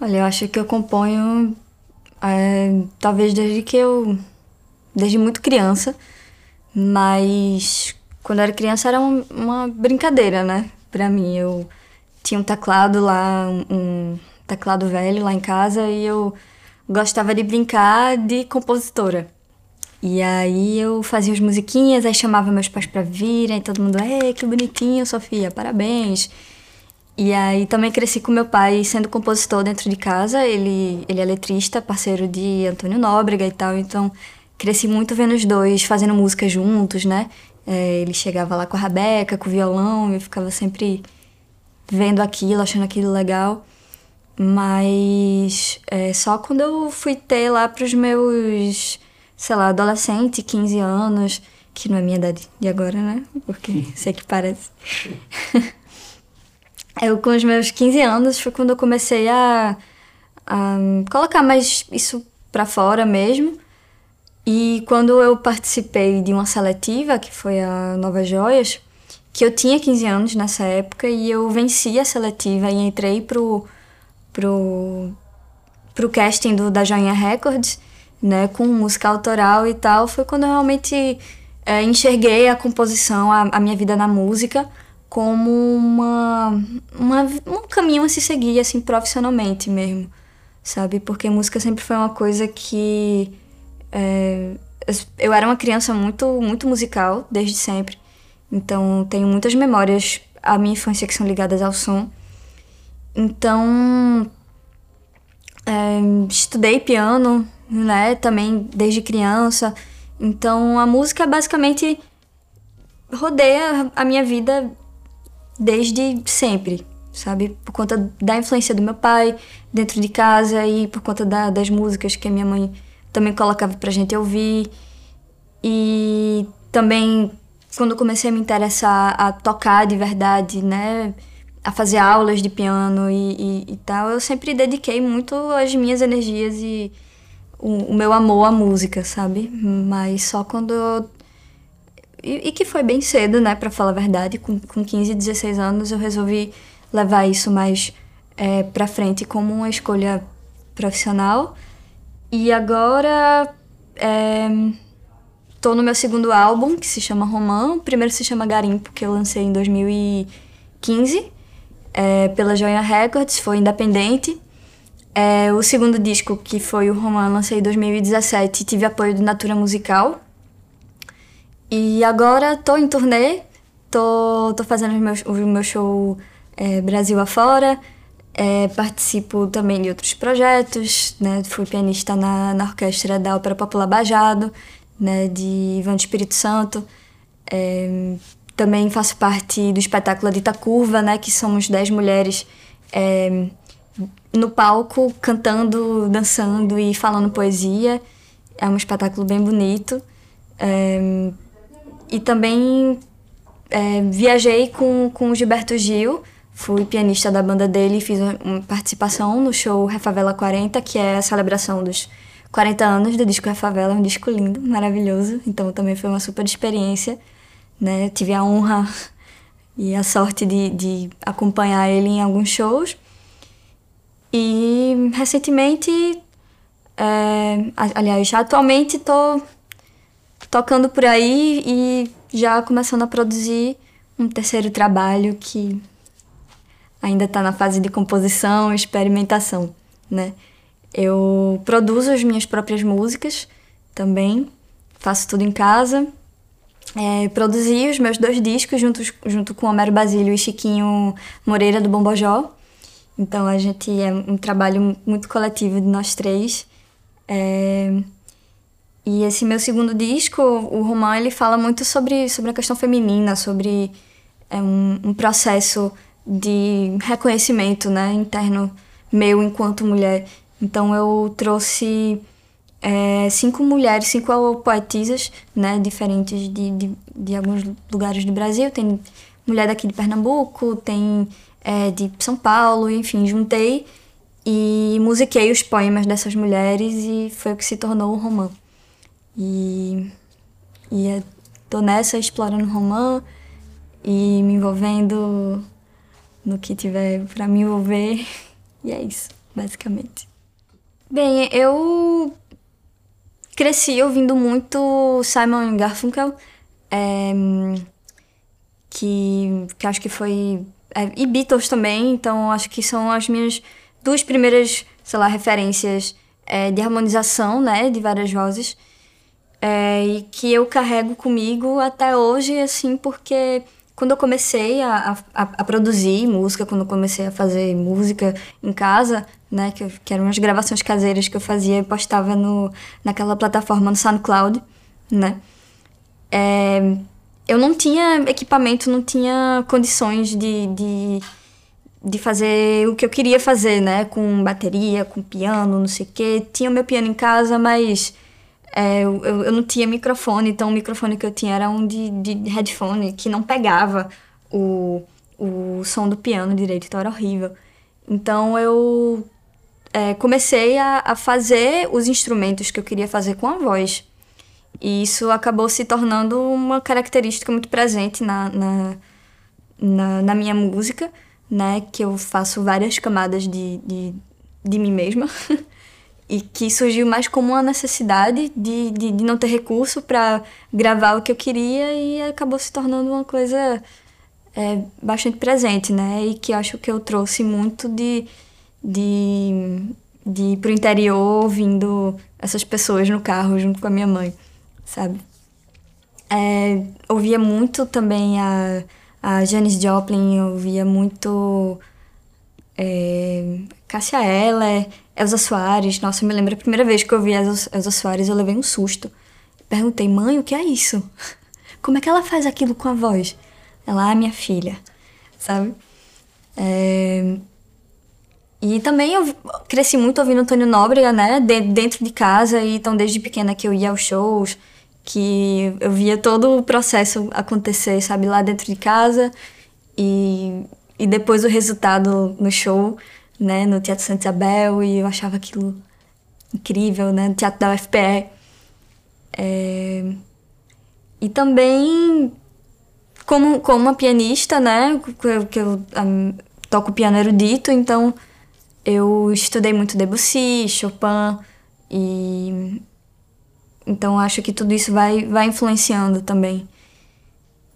Olha, eu acho que eu componho é, talvez desde que eu. desde muito criança, mas quando eu era criança era um, uma brincadeira, né? Pra mim. Eu tinha um teclado lá, um teclado velho lá em casa e eu gostava de brincar de compositora. E aí eu fazia as musiquinhas, aí chamava meus pais para virem, todo mundo, é, que bonitinho, Sofia, parabéns. E aí também cresci com meu pai sendo compositor dentro de casa, ele, ele é letrista, parceiro de Antônio Nóbrega e tal, então cresci muito vendo os dois fazendo música juntos, né? É, ele chegava lá com a rabeca, com o violão, e eu ficava sempre vendo aquilo, achando aquilo legal. Mas é, só quando eu fui ter lá pros meus, sei lá, adolescente, 15 anos, que não é minha idade de agora, né? Porque sei que parece. eu, com os meus 15 anos, foi quando eu comecei a, a colocar mais isso pra fora mesmo. E quando eu participei de uma seletiva, que foi a Nova Joias, que eu tinha 15 anos nessa época, e eu venci a seletiva e entrei pro pro, pro casting do, da Joinha Records, né, com música autoral e tal, foi quando eu realmente é, enxerguei a composição, a, a, minha vida na música, como uma, uma, um caminho a se seguir, assim, profissionalmente mesmo, sabe? Porque música sempre foi uma coisa que... É, eu era uma criança muito, muito musical, desde sempre. Então, tenho muitas memórias à minha infância que são ligadas ao som. Então, é, estudei piano, né, também desde criança. Então, a música basicamente rodeia a minha vida desde sempre, sabe? Por conta da influência do meu pai dentro de casa e por conta da, das músicas que a minha mãe também colocava pra gente ouvir. E também quando comecei a me interessar a tocar de verdade, né? a fazer aulas de piano e, e, e, tal, eu sempre dediquei muito as minhas energias e o, o, meu amor à música, sabe? Mas só quando eu. E, e que foi bem cedo, né, para falar a verdade, com, com 15, 16 anos eu resolvi levar isso mais é, pra frente como uma escolha profissional. E agora. É, tô no meu segundo álbum, que se chama Romã. O primeiro se chama Garimpo, que eu lancei em 2015 é, pela Joia Records, foi independente. É, o segundo disco, que foi o Romã, lancei em 2017, tive apoio do Natura Musical. E agora tô em turnê, tô, tô fazendo o meu, show é, Brasil afora, é, participo também de outros projetos, né? Fui pianista na, na orquestra da Ópera Popular Bajado, né? De Ivan do Espírito Santo. É, também faço parte do espetáculo Dita Curva, né, que somos dez mulheres é, no palco cantando, dançando e falando poesia. É um espetáculo bem bonito. É, e também é, viajei com, com o Gilberto Gil, fui pianista da banda dele e fiz uma participação no show Refavela 40, que é a celebração dos 40 anos do disco Refavela, um disco lindo, maravilhoso. Então também foi uma super experiência né? Tive a honra e a sorte de, de acompanhar ele em alguns shows. E recentemente, é, aliás, atualmente estou tocando por aí e já começando a produzir um terceiro trabalho que ainda está na fase de composição e experimentação, né? Eu produzo as minhas próprias músicas também, faço tudo em casa é, produzi os meus dois discos juntos, junto com Homero Basílio e Chiquinho Moreira do Bombojó. Então a gente é um trabalho muito coletivo de nós três. É, e esse meu segundo disco, o Romã, ele fala muito sobre, sobre a questão feminina, sobre é, um, um processo de reconhecimento né, interno meu enquanto mulher. Então eu trouxe é, cinco mulheres, cinco poetisas, né, diferentes de, de, de, alguns lugares do Brasil. Tem mulher daqui de Pernambuco, tem é, de São Paulo, enfim, juntei e musiquei os poemas dessas mulheres e foi o que se tornou o romã. E, e tô nessa explorando romã e me envolvendo no que tiver para me envolver. E é isso. basicamente. Bem, eu cresci ouvindo muito Simon Garfunkel, é, que, que acho que foi. É, e Beatles também, então acho que são as minhas duas primeiras, sei lá, referências é, de harmonização, né, de várias vozes, é, e que eu carrego comigo até hoje, assim, porque quando eu comecei a, a, a, produzir música, quando eu comecei a fazer música em casa, né, que, que eram as gravações caseiras que eu fazia e postava no, naquela plataforma no SoundCloud, né, é, eu não tinha equipamento, não tinha condições de, de, de fazer o que eu queria fazer, né, com bateria, com piano, não sei o quê. Tinha o meu piano em casa, mas é, eu, eu não tinha microfone, então o microfone que eu tinha era um de, de headphone que não pegava o, o som do piano direito, então era horrível. Então eu é, comecei a, a fazer os instrumentos que eu queria fazer com a voz. E isso acabou se tornando uma característica muito presente na, na, na, na minha música, né? Que eu faço várias camadas de, de, de mim mesma. e que surgiu mais como uma necessidade de, de, de não ter recurso para gravar o que eu queria e acabou se tornando uma coisa é, bastante presente, né? E que acho que eu trouxe muito de, de, de ir pro interior ouvindo essas pessoas no carro junto com a minha mãe, sabe? É, ouvia muito também a, a Janis Joplin, ouvia muito é, Cássia Eller, Elza Soares. Nossa, eu me lembro a primeira vez que eu vi Elza, Elza Soares, eu levei um susto. Perguntei, mãe, o que é isso? Como é que ela faz aquilo com a voz? Ela, ah, minha filha, sabe? É... E também eu cresci muito ouvindo Antônio Nóbrega, né? dentro de casa, e então desde pequena que eu ia aos shows, que eu via todo o processo acontecer, sabe, lá dentro de casa. E, e depois o resultado no show né, no Teatro Santa Isabel e eu achava aquilo incrível, né, no Teatro da UFPE. É... E também como, como uma pianista, né, que eu, um, toco piano erudito, então eu estudei muito Debussy, Chopin e então acho que tudo isso vai, vai influenciando também.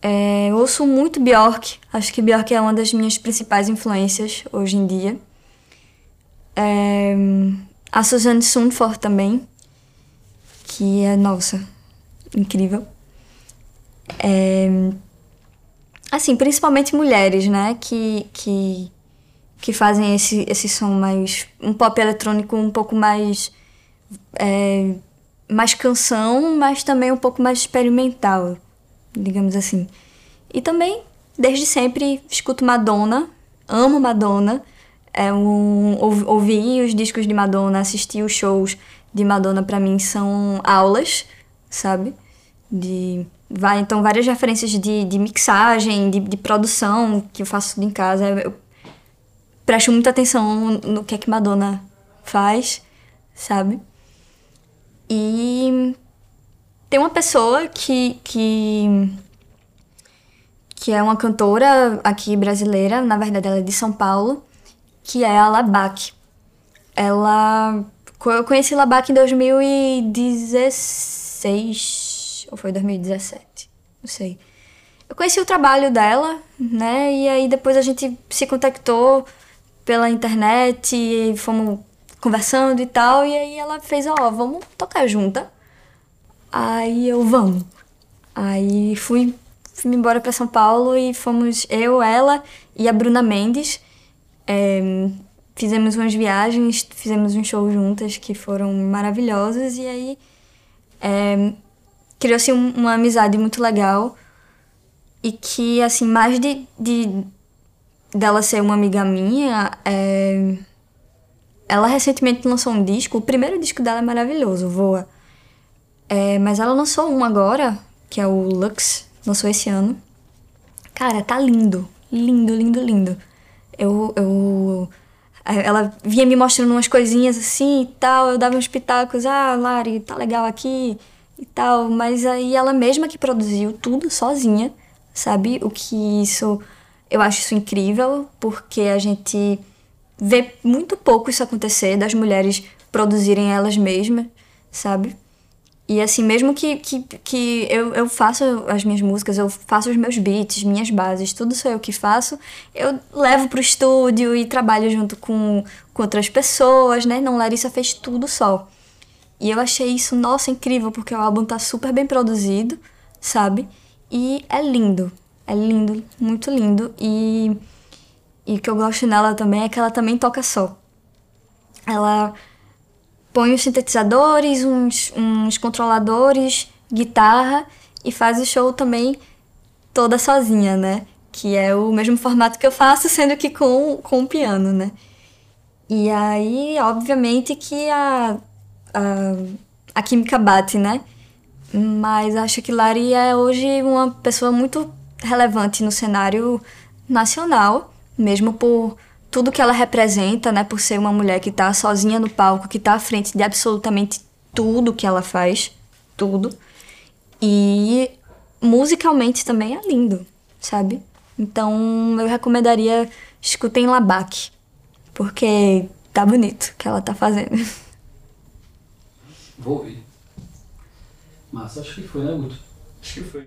É, eu ouço muito Bjork, acho que Bjork é uma das minhas principais influências hoje em dia. É, a Suzanne Sunford também, que é, nossa, incrível. É, assim, principalmente mulheres, né, que, que, que fazem esse, esse som mais. um pop eletrônico um pouco mais. É, mais canção, mas também um pouco mais experimental, digamos assim. E também, desde sempre, escuto Madonna, amo Madonna é um, ouvir os discos de Madonna, assistir os shows de Madonna para mim são aulas, sabe? De então várias referências de, de mixagem, de, de produção que eu faço em casa. Eu presto muita atenção no que é que Madonna faz, sabe? E tem uma pessoa que, que que é uma cantora aqui brasileira, na verdade ela é de São Paulo, que é a Labac. Ela. Eu conheci Labac em 2016, ou foi 2017, não sei. Eu conheci o trabalho dela, né? E aí depois a gente se contactou pela internet e fomos conversando e tal. E aí ela fez, ó, oh, vamos tocar junta. Aí eu, vamos. Aí fui, fui embora para São Paulo e fomos eu, ela e a Bruna Mendes é, fizemos umas viagens, fizemos um show juntas que foram maravilhosas e aí é, criou-se um, uma amizade muito legal e que, assim, mais de, de dela ser uma amiga minha, é, ela recentemente lançou um disco, o primeiro disco dela é maravilhoso, Voa. É, mas ela lançou um agora, que é o Lux, lançou esse ano. Cara, tá lindo, lindo, lindo, lindo eu, eu ela vinha me mostrando umas coisinhas assim e tal, eu dava uns pitacos, ah, Lari, tá legal aqui e tal, mas aí ela mesma que produziu tudo sozinha, sabe? O que isso, eu acho isso incrível, porque a gente vê muito pouco isso acontecer, das mulheres produzirem elas mesmas, sabe? E assim, mesmo que, que, que eu, eu faço as minhas músicas, eu faço os meus beats, minhas bases, tudo sou eu que faço, eu levo pro estúdio e trabalho junto com, com outras pessoas, né? Não, Larissa fez tudo só. E eu achei isso, nossa, incrível, porque o álbum tá super bem produzido, sabe? E é lindo. É lindo, muito lindo. E, e o que eu gosto nela também é que ela também toca só. Ela põe os sintetizadores, uns, uns controladores, guitarra e faz o show também toda sozinha, né? Que é o mesmo formato que eu faço, sendo que com, com o piano, né? E aí, obviamente que a, a, a química bate, né? Mas acho que Lari é hoje uma pessoa muito relevante no cenário nacional, mesmo por tudo que ela representa, né, por ser uma mulher que tá sozinha no palco, que tá à frente de absolutamente tudo que ela faz, tudo. E musicalmente também é lindo, sabe? Então eu recomendaria escutem Labaque, porque tá bonito o que ela tá fazendo. Vou ouvir. Massa, acho que foi, né, Guto? Acho que foi.